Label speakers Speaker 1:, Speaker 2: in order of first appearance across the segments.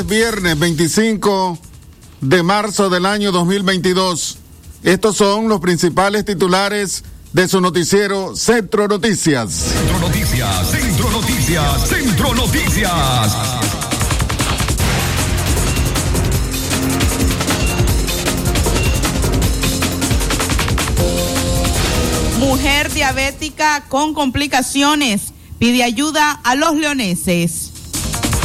Speaker 1: Es viernes 25 de marzo del año 2022. Estos son los principales titulares de su noticiero Centro Noticias.
Speaker 2: Centro Noticias, Centro Noticias, Centro Noticias.
Speaker 3: Mujer diabética con complicaciones pide ayuda a los leoneses.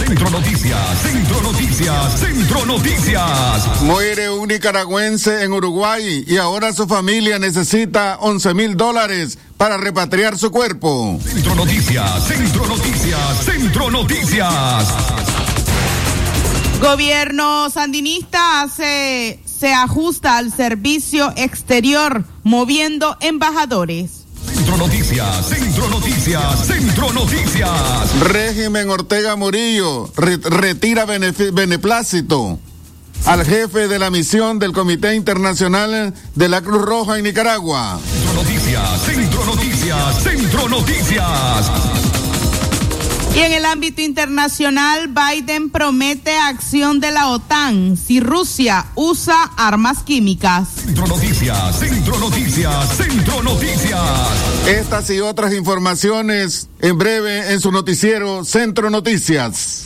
Speaker 2: Centro Noticias, Centro Noticias, Centro Noticias.
Speaker 1: Muere un nicaragüense en Uruguay y ahora su familia necesita 11 mil dólares para repatriar su cuerpo.
Speaker 2: Centro Noticias, Centro Noticias, Centro Noticias.
Speaker 3: Gobierno sandinista se, se ajusta al servicio exterior, moviendo embajadores.
Speaker 2: Centro Noticias, Centro Noticias, Centro Noticias.
Speaker 1: Régimen Ortega Murillo re- retira beneplácito al jefe de la misión del Comité Internacional de la Cruz Roja en Nicaragua.
Speaker 2: Centro Noticias, Centro Noticias, Centro Noticias.
Speaker 3: Y en el ámbito internacional, Biden promete acción de la OTAN si Rusia usa armas químicas.
Speaker 2: Centro Noticias, Centro Noticias, Centro Noticias.
Speaker 1: Estas y otras informaciones en breve en su noticiero Centro Noticias.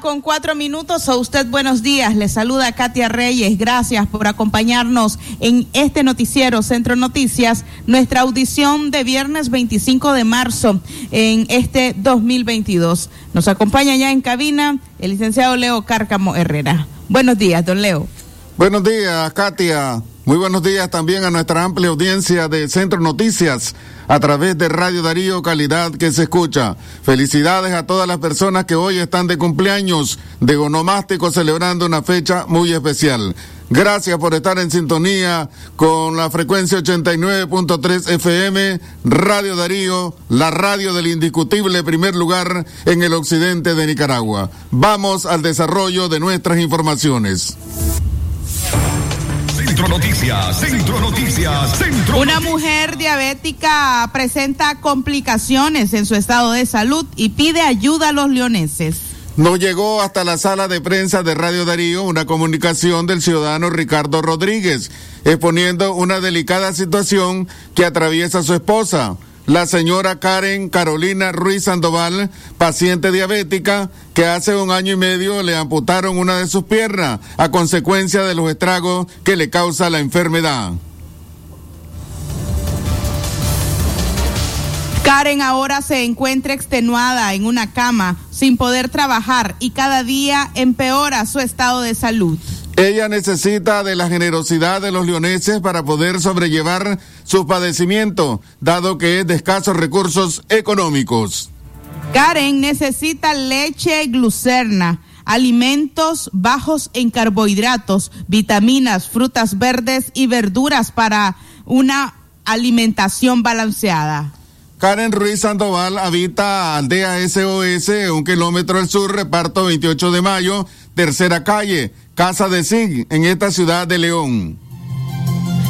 Speaker 3: Con cuatro minutos. A usted buenos días. Le saluda Katia Reyes. Gracias por acompañarnos en este noticiero Centro Noticias, nuestra audición de viernes 25 de marzo en este 2022. Nos acompaña ya en cabina el licenciado Leo Cárcamo Herrera. Buenos días, don Leo.
Speaker 1: Buenos días, Katia. Muy buenos días también a nuestra amplia audiencia de Centro Noticias a través de Radio Darío Calidad que se escucha. Felicidades a todas las personas que hoy están de cumpleaños de Gonomástico celebrando una fecha muy especial. Gracias por estar en sintonía con la frecuencia 89.3 FM, Radio Darío, la radio del indiscutible primer lugar en el occidente de Nicaragua. Vamos al desarrollo de nuestras informaciones.
Speaker 2: Centro Noticias, Centro Noticias, Centro
Speaker 3: Una mujer diabética presenta complicaciones en su estado de salud y pide ayuda a los leoneses.
Speaker 1: Nos llegó hasta la sala de prensa de Radio Darío una comunicación del ciudadano Ricardo Rodríguez, exponiendo una delicada situación que atraviesa su esposa, la señora Karen Carolina Ruiz Sandoval, paciente diabética, que hace un año y medio le amputaron una de sus piernas a consecuencia de los estragos que le causa la enfermedad.
Speaker 3: Karen ahora se encuentra extenuada en una cama sin poder trabajar y cada día empeora su estado de salud.
Speaker 1: Ella necesita de la generosidad de los leoneses para poder sobrellevar su padecimiento, dado que es de escasos recursos económicos.
Speaker 3: Karen necesita leche glucerna, alimentos bajos en carbohidratos, vitaminas, frutas verdes y verduras para una alimentación balanceada.
Speaker 1: Karen Ruiz Sandoval habita Aldea SOS, un kilómetro al sur, reparto 28 de mayo, tercera calle, Casa de SIG, en esta ciudad de León.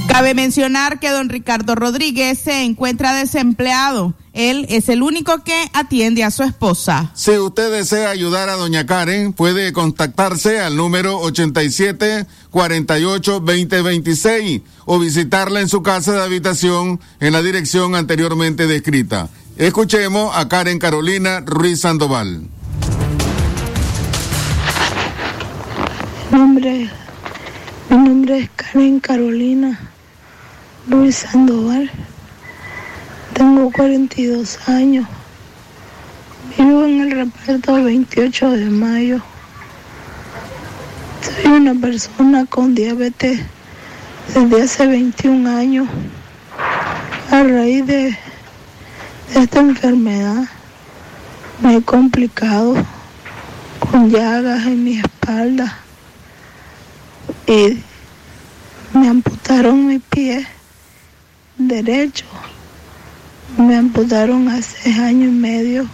Speaker 3: Cabe mencionar que don Ricardo Rodríguez se encuentra desempleado. Él es el único que atiende a su esposa.
Speaker 1: Si usted desea ayudar a doña Karen, puede contactarse al número 87 48 20 26 o visitarla en su casa de habitación en la dirección anteriormente descrita. Escuchemos a Karen Carolina Ruiz Sandoval.
Speaker 4: Nombre, mi nombre es Karen Carolina Ruiz Sandoval. Tengo 42 años. Vivo en el reparto 28 de mayo. Soy una persona con diabetes desde hace 21 años. A raíz de, esta enfermedad me he complicado con llagas en mi espalda y me amputaron mi pie derecho. Me amputaron hace año y medio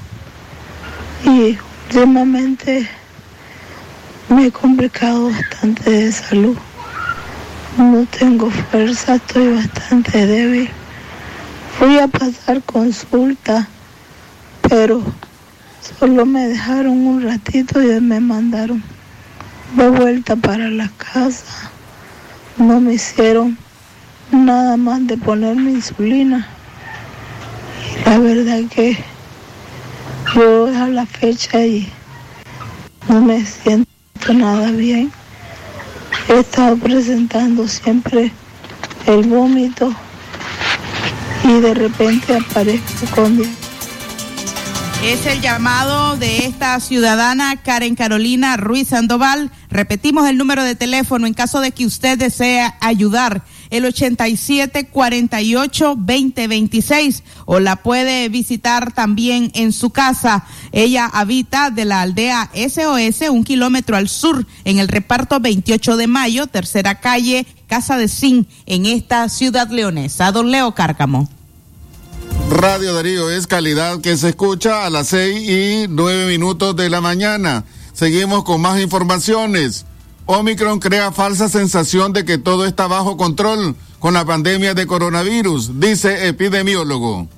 Speaker 4: y últimamente me he complicado bastante de salud. No tengo fuerza, estoy bastante débil. Fui a pasar consulta, pero solo me dejaron un ratito y me mandaron de vuelta para la casa. No me hicieron nada más de ponerme insulina. Y la verdad que yo a la fecha y no me siento nada bien. He estado presentando siempre el vómito y de repente aparezco con
Speaker 3: es el llamado de esta ciudadana Karen Carolina Ruiz Sandoval. Repetimos el número de teléfono en caso de que usted desee ayudar. El 8748-2026 o la puede visitar también en su casa. Ella habita de la aldea SOS, un kilómetro al sur, en el reparto 28 de mayo, tercera calle, Casa de Sin, en esta ciudad leonesa. Don Leo Cárcamo.
Speaker 1: Radio Darío es calidad que se escucha a las seis y nueve minutos de la mañana. Seguimos con más informaciones. Omicron crea falsa sensación de que todo está bajo control con la pandemia de coronavirus, dice epidemiólogo.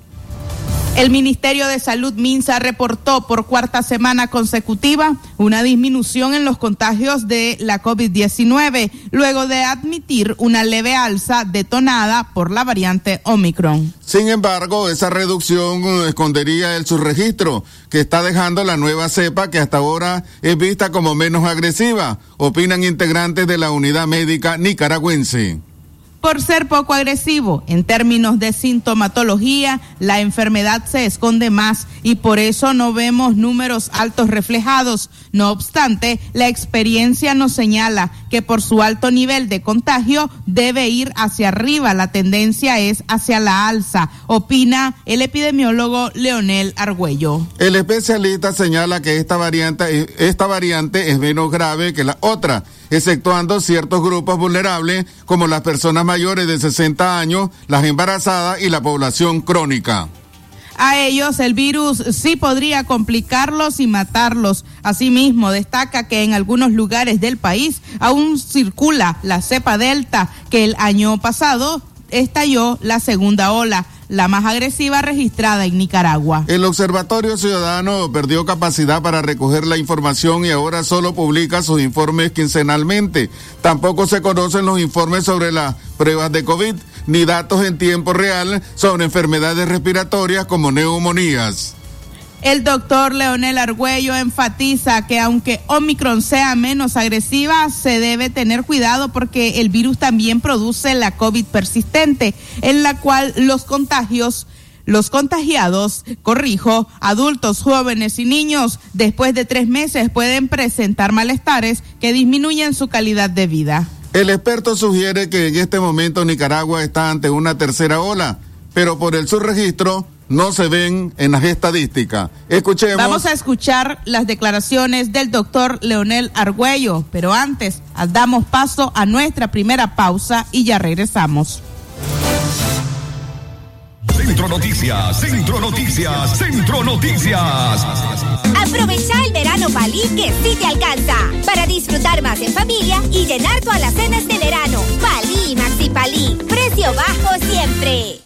Speaker 3: El Ministerio de Salud Minsa reportó por cuarta semana consecutiva una disminución en los contagios de la COVID-19, luego de admitir una leve alza detonada por la variante Omicron.
Speaker 1: Sin embargo, esa reducción escondería el subregistro que está dejando la nueva cepa que hasta ahora es vista como menos agresiva, opinan integrantes de la unidad médica nicaragüense
Speaker 3: por ser poco agresivo. En términos de sintomatología, la enfermedad se esconde más y por eso no vemos números altos reflejados. No obstante, la experiencia nos señala que por su alto nivel de contagio debe ir hacia arriba. La tendencia es hacia la alza, opina el epidemiólogo Leonel Argüello.
Speaker 1: El especialista señala que esta variante, esta variante es menos grave que la otra exceptuando ciertos grupos vulnerables como las personas mayores de 60 años, las embarazadas y la población crónica.
Speaker 3: A ellos el virus sí podría complicarlos y matarlos. Asimismo, destaca que en algunos lugares del país aún circula la cepa delta que el año pasado estalló la segunda ola la más agresiva registrada en Nicaragua.
Speaker 1: El Observatorio Ciudadano perdió capacidad para recoger la información y ahora solo publica sus informes quincenalmente. Tampoco se conocen los informes sobre las pruebas de COVID ni datos en tiempo real sobre enfermedades respiratorias como neumonías.
Speaker 3: El doctor Leonel Argüello enfatiza que aunque Omicron sea menos agresiva, se debe tener cuidado porque el virus también produce la COVID persistente, en la cual los contagios los contagiados, corrijo, adultos, jóvenes y niños, después de tres meses pueden presentar malestares que disminuyen su calidad de vida.
Speaker 1: El experto sugiere que en este momento Nicaragua está ante una tercera ola, pero por el subregistro no se ven en las estadísticas. Escuchemos.
Speaker 3: Vamos a escuchar las declaraciones del doctor Leonel Argüello, pero antes damos paso a nuestra primera pausa y ya regresamos.
Speaker 2: Centro Noticias, Centro Noticias, Centro Noticias.
Speaker 5: Aprovecha el verano Palí que sí te alcanza para disfrutar más en familia y llenar tu alacenas de verano. Palí, Maxi Palí, precio bajo siempre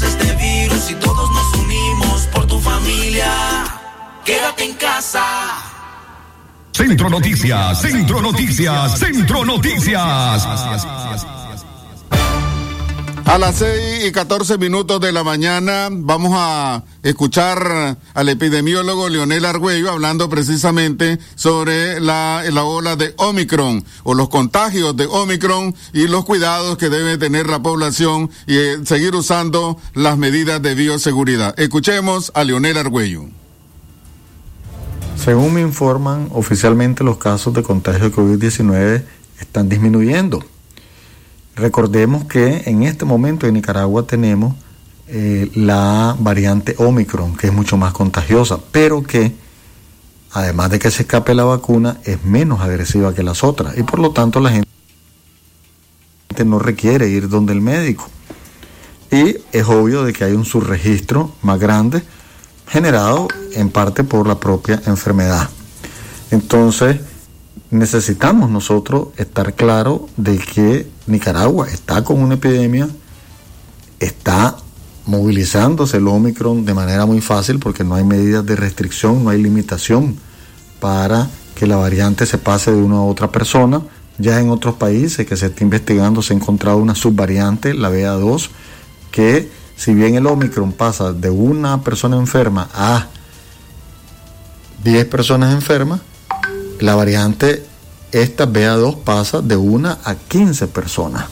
Speaker 6: Venceremos este virus y todos nos unimos por tu familia. Quédate en casa.
Speaker 2: Centro Noticias, Centro Noticias, Centro Noticias.
Speaker 1: A las 6 y 14 minutos de la mañana vamos a escuchar al epidemiólogo Leonel Argüello hablando precisamente sobre la, la ola de Omicron o los contagios de Omicron y los cuidados que debe tener la población y eh, seguir usando las medidas de bioseguridad. Escuchemos a Leonel Argüello.
Speaker 7: Según me informan, oficialmente los casos de contagio de COVID-19 están disminuyendo. Recordemos que en este momento en Nicaragua tenemos eh, la variante Omicron, que es mucho más contagiosa, pero que además de que se escape la vacuna, es menos agresiva que las otras y por lo tanto la gente no requiere ir donde el médico. Y es obvio de que hay un subregistro más grande generado en parte por la propia enfermedad. Entonces, necesitamos nosotros estar claro de que Nicaragua está con una epidemia, está movilizándose el Omicron de manera muy fácil porque no hay medidas de restricción, no hay limitación para que la variante se pase de una a otra persona. Ya en otros países que se está investigando se ha encontrado una subvariante, la BA2, que si bien el Omicron pasa de una persona enferma a 10 personas enfermas, la variante esta BA2 pasa de una a 15 personas.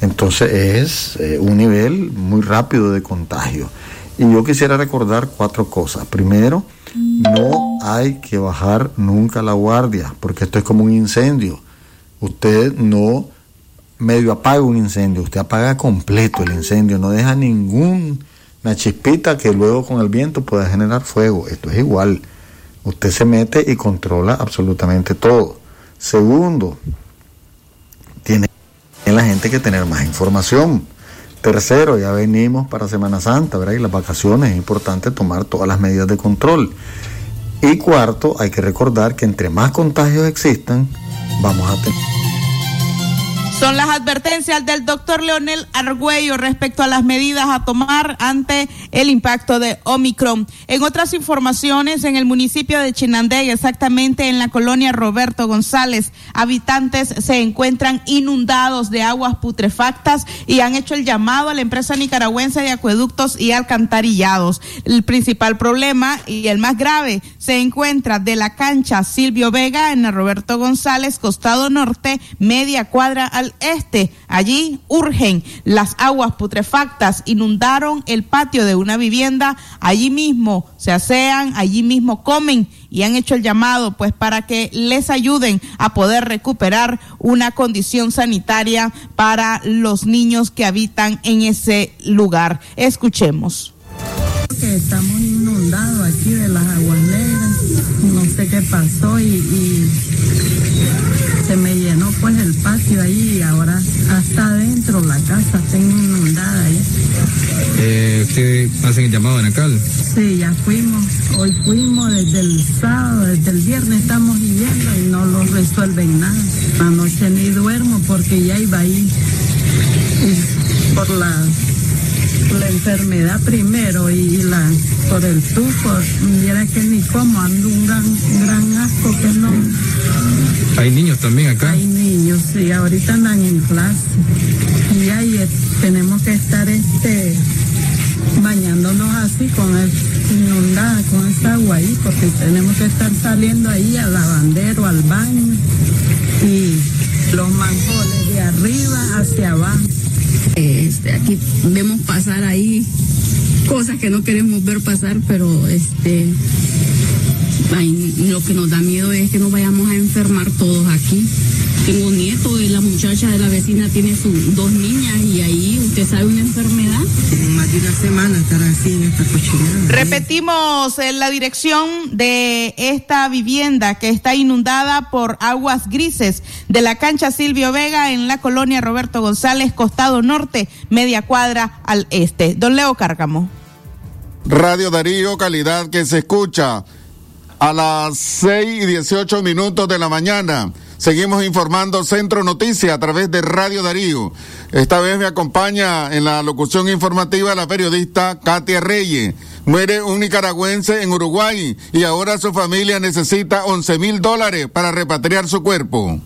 Speaker 7: Entonces es eh, un nivel muy rápido de contagio. Y yo quisiera recordar cuatro cosas. Primero, no hay que bajar nunca la guardia, porque esto es como un incendio. Usted no medio apaga un incendio, usted apaga completo el incendio, no deja ninguna chispita que luego con el viento pueda generar fuego. Esto es igual. Usted se mete y controla absolutamente todo. Segundo, tiene la gente que tener más información. Tercero, ya venimos para Semana Santa, ¿verdad? Y las vacaciones es importante tomar todas las medidas de control. Y cuarto, hay que recordar que entre más contagios existan, vamos a tener
Speaker 3: son las advertencias del doctor Leonel Argüello respecto a las medidas a tomar ante el impacto de Omicron. En otras informaciones, en el municipio de Chinandega, exactamente en la colonia Roberto González, habitantes se encuentran inundados de aguas putrefactas y han hecho el llamado a la empresa nicaragüense de acueductos y alcantarillados. El principal problema y el más grave se encuentra de la cancha Silvio Vega en Roberto González, costado norte, media cuadra al este. Allí urgen las aguas putrefactas, inundaron el patio de una vivienda, allí mismo se asean, allí mismo comen y han hecho el llamado pues para que les ayuden a poder recuperar una condición sanitaria para los niños que habitan en ese lugar. Escuchemos.
Speaker 8: estamos inundados aquí de las aguas negras, no sé qué pasó y, y se me llenó pues el patio ahí ahora adentro, la casa está inundada ahí.
Speaker 9: Eh, ¿Usted hace el llamado en Acal?
Speaker 8: Sí, ya fuimos, hoy fuimos desde el sábado, desde el viernes estamos viviendo y no lo resuelven nada. Anoche ni duermo porque ya iba ahí por la, la enfermedad primero y la por el tufo, mira que ni como ando un gran, gran asco que no.
Speaker 9: ¿Hay niños también acá?
Speaker 8: Hay niños, sí, ahorita andan en clase. Y ahí eh, tenemos que estar este bañándonos así con el inundada con esa agua ahí, porque tenemos que estar saliendo ahí al lavandero, al baño y los manjoles de arriba hacia abajo.
Speaker 10: Este, aquí vemos pasar ahí cosas que no queremos ver pasar, pero este lo que nos da miedo es que nos vayamos a enfermar todos aquí. Tengo nieto y la muchacha de la vecina tiene sus dos niñas y ahí usted sabe una enfermedad.
Speaker 8: Más de una semana estar así en esta cochinada.
Speaker 3: Repetimos eh, la dirección de esta vivienda que está inundada por aguas grises de la cancha Silvio Vega en la colonia Roberto González, costado norte, media cuadra al este. Don Leo Cárcamo.
Speaker 1: Radio Darío, calidad que se escucha a las 6 y 18 minutos de la mañana. Seguimos informando Centro Noticias a través de Radio Darío. Esta vez me acompaña en la locución informativa la periodista Katia Reyes. Muere un nicaragüense en Uruguay y ahora su familia necesita 11 mil dólares para repatriar su cuerpo.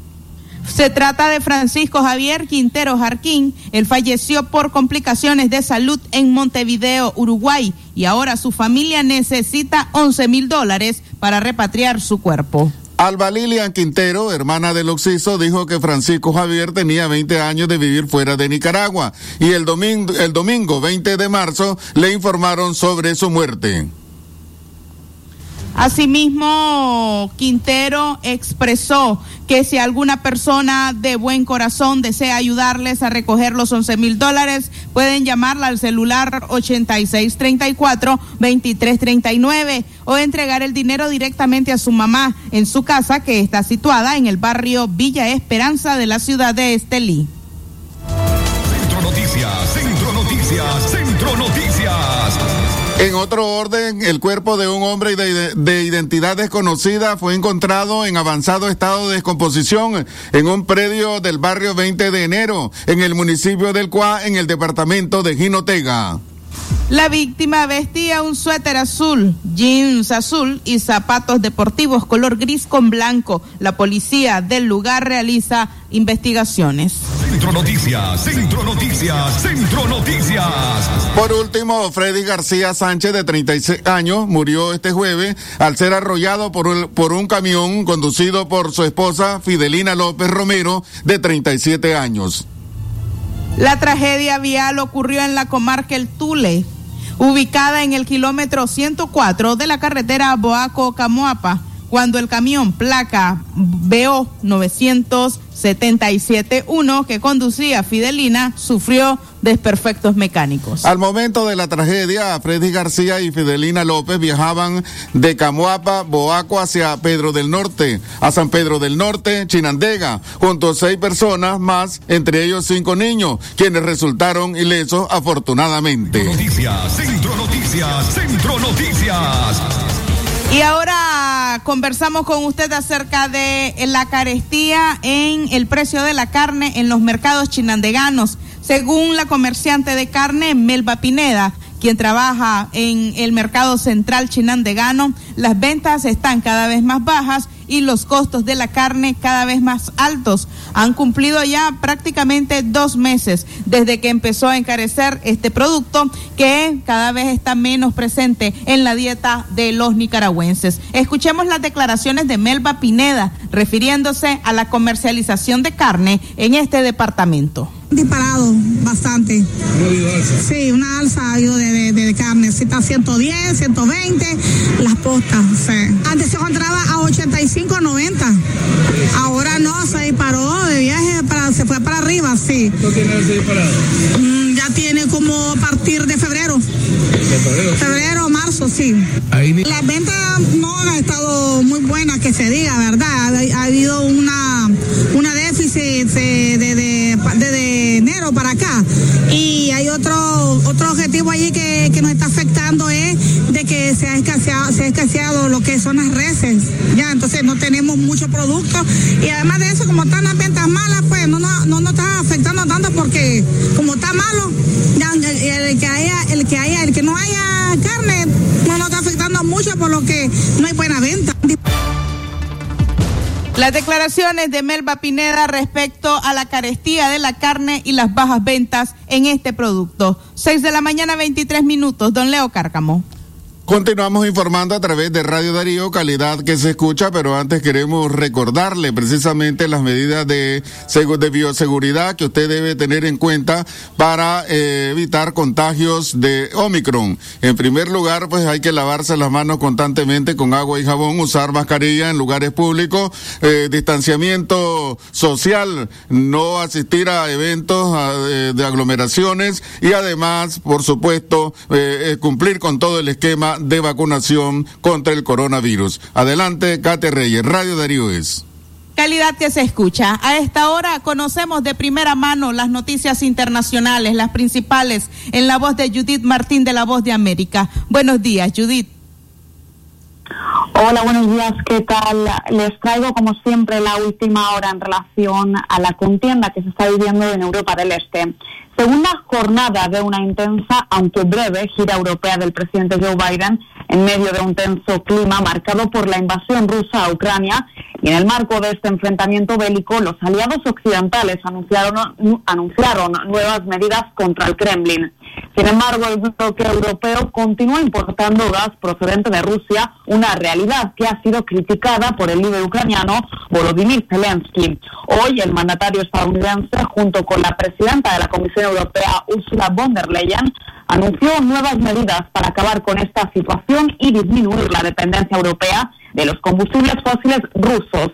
Speaker 3: Se trata de Francisco Javier Quintero Jarquín. Él falleció por complicaciones de salud en Montevideo, Uruguay, y ahora su familia necesita 11 mil dólares para repatriar su cuerpo.
Speaker 1: Alba Lilian Quintero, hermana del Oxiso, dijo que Francisco Javier tenía 20 años de vivir fuera de Nicaragua y el domingo, el domingo 20 de marzo le informaron sobre su muerte.
Speaker 3: Asimismo, Quintero expresó que si alguna persona de buen corazón desea ayudarles a recoger los 11 mil dólares, pueden llamarla al celular 8634-2339 o entregar el dinero directamente a su mamá en su casa que está situada en el barrio Villa Esperanza de la ciudad de Estelí.
Speaker 2: Centro Noticias, Centro Noticias, Centro Noticias.
Speaker 1: En otro orden, el cuerpo de un hombre de, de, identidad desconocida fue encontrado en avanzado estado de descomposición en un predio del barrio 20 de enero, en el municipio del Cuá, en el departamento de Jinotega.
Speaker 3: La víctima vestía un suéter azul, jeans azul y zapatos deportivos color gris con blanco. La policía del lugar realiza investigaciones.
Speaker 2: Centro Noticias, Centro Noticias, Centro Noticias.
Speaker 1: Por último, Freddy García Sánchez, de 36 años, murió este jueves al ser arrollado por, el, por un camión conducido por su esposa Fidelina López Romero, de 37 años.
Speaker 3: La tragedia vial ocurrió en la comarca El Tule, ubicada en el kilómetro 104 de la carretera Boaco-Camoapa, cuando el camión placa BO 977-1 que conducía Fidelina sufrió desperfectos mecánicos.
Speaker 1: Al momento de la tragedia, Freddy García y Fidelina López viajaban de Camoapa, Boaco hacia Pedro del Norte, a San Pedro del Norte, Chinandega, junto a seis personas más, entre ellos cinco niños, quienes resultaron ilesos afortunadamente.
Speaker 2: Noticias, Centro Noticias, Centro Noticias.
Speaker 3: Y ahora conversamos con usted acerca de la carestía en el precio de la carne en los mercados chinandeganos. Según la comerciante de carne Melba Pineda, quien trabaja en el mercado central chinandegano, las ventas están cada vez más bajas y los costos de la carne cada vez más altos. Han cumplido ya prácticamente dos meses desde que empezó a encarecer este producto que cada vez está menos presente en la dieta de los nicaragüenses. Escuchemos las declaraciones de Melba Pineda refiriéndose a la comercialización de carne en este departamento
Speaker 11: disparado bastante. Sí, una alza ha habido de, de, de, carne. Si está a 110, 120, las postas. Sí. Antes se encontraba a 85, 90. Ahora no, se disparó de viaje, para, se fue para arriba, sí.
Speaker 9: ¿Cuánto tiene ese disparado?
Speaker 11: Mm, tiene como a partir de febrero.
Speaker 9: ¿De febrero?
Speaker 11: Febrero, marzo, sí.
Speaker 9: Ahí...
Speaker 11: Las ventas no han estado muy buenas, que se diga, ¿verdad? Ha, ha habido una, una déficit de, de, de, de enero para acá. Y hay otro, otro objetivo allí que, que nos está afectando es de que se ha escaseado, se ha escaseado lo que son las reses. Ya, entonces no tenemos mucho producto. Y además de eso, como están las ventas malas, pues no, no, no nos está afectando tanto porque como está malo, el, que haya, el que haya, el que no haya carne, no nos está afectando mucho por lo que no hay buena venta.
Speaker 3: Las declaraciones de Melba Pineda respecto a la carestía de la carne y las bajas ventas en este producto. 6 de la mañana, 23 minutos. Don Leo Cárcamo.
Speaker 1: Continuamos informando a través de Radio Darío, calidad que se escucha, pero antes queremos recordarle precisamente las medidas de, de bioseguridad que usted debe tener en cuenta para eh, evitar contagios de Omicron. En primer lugar, pues hay que lavarse las manos constantemente con agua y jabón, usar mascarilla en lugares públicos, eh, distanciamiento social, no asistir a eventos a, de aglomeraciones y además, por supuesto, eh, cumplir con todo el esquema de vacunación contra el coronavirus. Adelante, Kate Reyes, Radio Darío es.
Speaker 3: Calidad que se escucha. A esta hora conocemos de primera mano las noticias internacionales, las principales, en la voz de Judith Martín de la Voz de América. Buenos días, Judith.
Speaker 12: Hola, buenos días, ¿qué tal? Les traigo, como siempre, la última hora en relación a la contienda que se está viviendo en Europa del Este. Segunda jornada de una intensa, aunque breve, gira europea del presidente Joe Biden en medio de un tenso clima marcado por la invasión rusa a Ucrania y en el marco de este enfrentamiento bélico, los aliados occidentales anunciaron, anunciaron nuevas medidas contra el Kremlin. Sin embargo, el bloque europeo continúa importando gas procedente de Rusia, una realidad que ha sido criticada por el líder ucraniano Volodymyr Zelensky. Hoy, el mandatario estadounidense, junto con la presidenta de la Comisión Europea, Ursula von der Leyen, anunció nuevas medidas para acabar con esta situación y disminuir la dependencia europea de los combustibles fósiles rusos.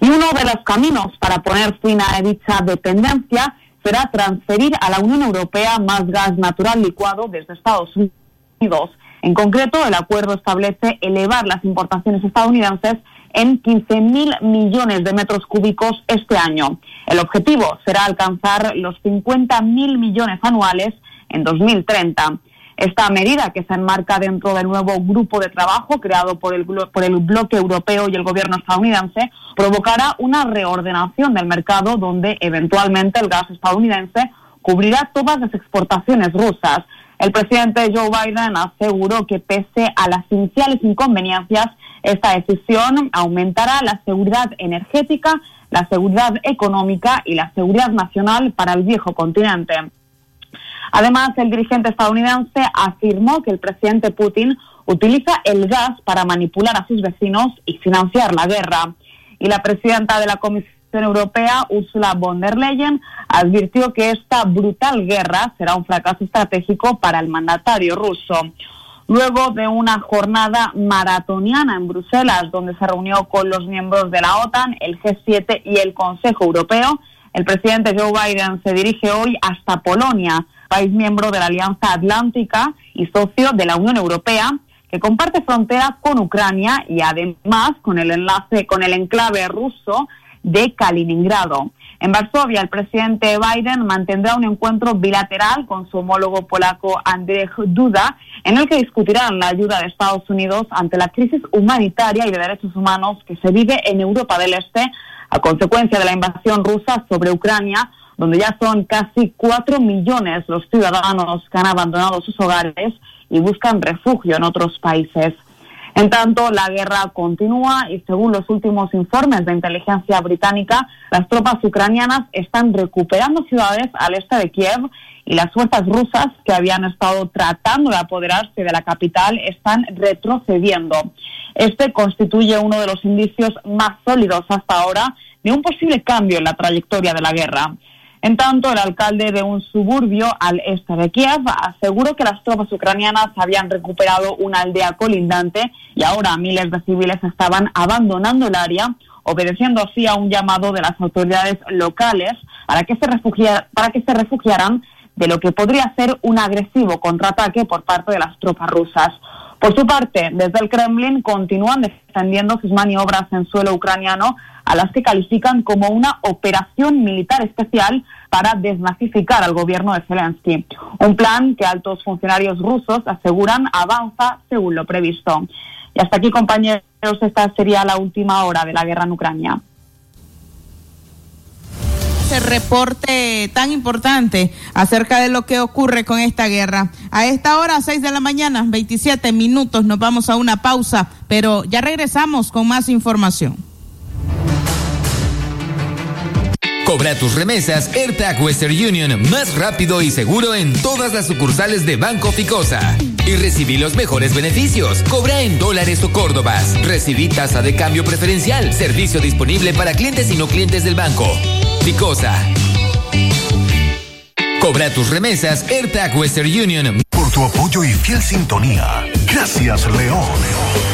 Speaker 12: Y uno de los caminos para poner fin a dicha dependencia será transferir a la Unión Europea más gas natural licuado desde Estados Unidos. En concreto, el acuerdo establece elevar las importaciones estadounidenses en 15.000 millones de metros cúbicos este año. El objetivo será alcanzar los 50.000 millones anuales en 2030. Esta medida, que se enmarca dentro del nuevo grupo de trabajo creado por el, por el bloque europeo y el gobierno estadounidense, provocará una reordenación del mercado donde eventualmente el gas estadounidense cubrirá todas las exportaciones rusas. El presidente Joe Biden aseguró que pese a las iniciales inconveniencias, esta decisión aumentará la seguridad energética, la seguridad económica y la seguridad nacional para el viejo continente. Además, el dirigente estadounidense afirmó que el presidente Putin utiliza el gas para manipular a sus vecinos y financiar la guerra. Y la presidenta de la Comisión Europea, Ursula von der Leyen, advirtió que esta brutal guerra será un fracaso estratégico para el mandatario ruso. Luego de una jornada maratoniana en Bruselas, donde se reunió con los miembros de la OTAN, el G7 y el Consejo Europeo, el presidente Joe Biden se dirige hoy hasta Polonia país miembro de la Alianza Atlántica y socio de la Unión Europea, que comparte frontera con Ucrania y además con el enclave ruso de Kaliningrado. En Varsovia, el presidente Biden mantendrá un encuentro bilateral con su homólogo polaco Andrzej Duda, en el que discutirán la ayuda de Estados Unidos ante la crisis humanitaria y de derechos humanos que se vive en Europa del Este a consecuencia de la invasión rusa sobre Ucrania, donde ya son casi cuatro millones los ciudadanos que han abandonado sus hogares y buscan refugio en otros países. En tanto, la guerra continúa y según los últimos informes de inteligencia británica, las tropas ucranianas están recuperando ciudades al este de Kiev y las fuerzas rusas que habían estado tratando de apoderarse de la capital están retrocediendo. Este constituye uno de los indicios más sólidos hasta ahora de un posible cambio en la trayectoria de la guerra. En tanto, el alcalde de un suburbio al este de Kiev aseguró que las tropas ucranianas habían recuperado una aldea colindante y ahora miles de civiles estaban abandonando el área, obedeciendo así a un llamado de las autoridades locales para que se, refugiaran de lo que podría ser un agresivo contraataque por parte de las tropas rusas. Por su parte, desde el Kremlin continúan defendiendo sus maniobras en suelo ucraniano a las que califican como una operación militar especial para desnazificar al gobierno de Zelensky. Un plan que altos funcionarios rusos aseguran avanza según lo previsto. Y hasta aquí, compañeros, esta sería la última hora de la guerra en Ucrania
Speaker 3: reporte tan importante acerca de lo que ocurre con esta guerra. A esta hora, 6 de la mañana, 27 minutos, nos vamos a una pausa, pero ya regresamos con más información.
Speaker 13: Cobra tus remesas AirTag Western Union más rápido y seguro en todas las sucursales de Banco Ficosa. Y recibí los mejores beneficios. Cobra en dólares o córdobas. Recibí tasa de cambio preferencial. Servicio disponible para clientes y no clientes del banco. Ficosa. Cobra tus remesas AirTag Western Union.
Speaker 2: Por tu apoyo y fiel sintonía. Gracias, León.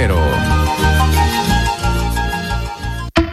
Speaker 14: doble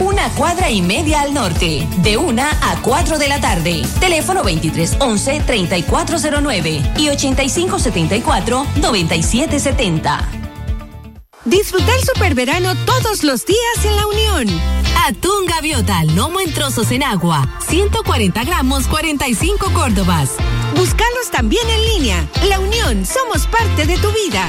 Speaker 15: una cuadra y media al norte, de 1 a 4 de la tarde. Teléfono 2311-3409 y 8574-9770.
Speaker 16: Disfrutar super verano todos los días en La Unión. Atún gaviota, lomo en trozos en agua, 140 gramos, 45 córdobas. Búscalos también en línea. La Unión, somos parte de tu vida.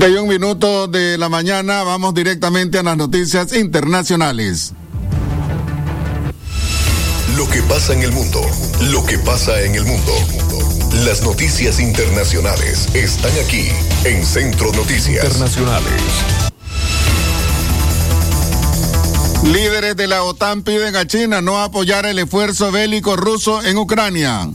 Speaker 1: 31 minutos de la mañana, vamos directamente a las noticias internacionales.
Speaker 2: Lo que pasa en el mundo, lo que pasa en el mundo. Las noticias internacionales están aquí en Centro Noticias Internacionales.
Speaker 1: Líderes de la OTAN piden a China no apoyar el esfuerzo bélico ruso en Ucrania.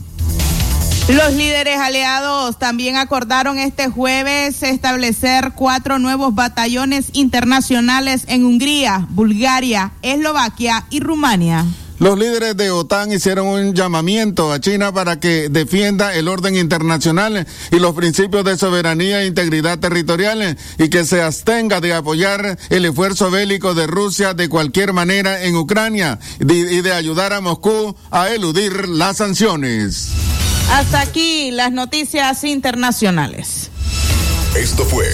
Speaker 3: Los líderes aliados también acordaron este jueves establecer cuatro nuevos batallones internacionales en Hungría, Bulgaria, Eslovaquia y Rumania.
Speaker 1: Los líderes de OTAN hicieron un llamamiento a China para que defienda el orden internacional y los principios de soberanía e integridad territorial y que se abstenga de apoyar el esfuerzo bélico de Rusia de cualquier manera en Ucrania y de ayudar a Moscú a eludir las sanciones.
Speaker 3: Hasta aquí las noticias internacionales.
Speaker 2: Esto fue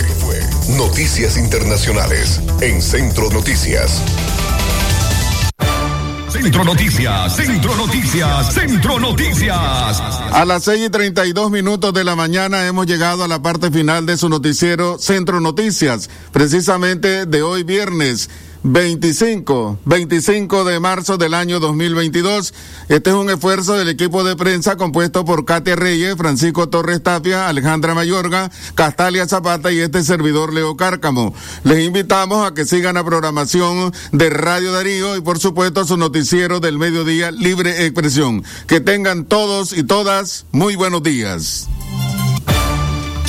Speaker 2: Noticias Internacionales en Centro Noticias. Centro Noticias, Centro Noticias, Centro Noticias.
Speaker 1: A las seis y treinta y dos minutos de la mañana hemos llegado a la parte final de su noticiero Centro Noticias, precisamente de hoy viernes. 25, 25 de marzo del año 2022. Este es un esfuerzo del equipo de prensa compuesto por Katia Reyes, Francisco Torres Tapia, Alejandra Mayorga, Castalia Zapata y este servidor Leo Cárcamo. Les invitamos a que sigan la programación de Radio Darío y por supuesto su noticiero del mediodía Libre Expresión. Que tengan todos y todas muy buenos días.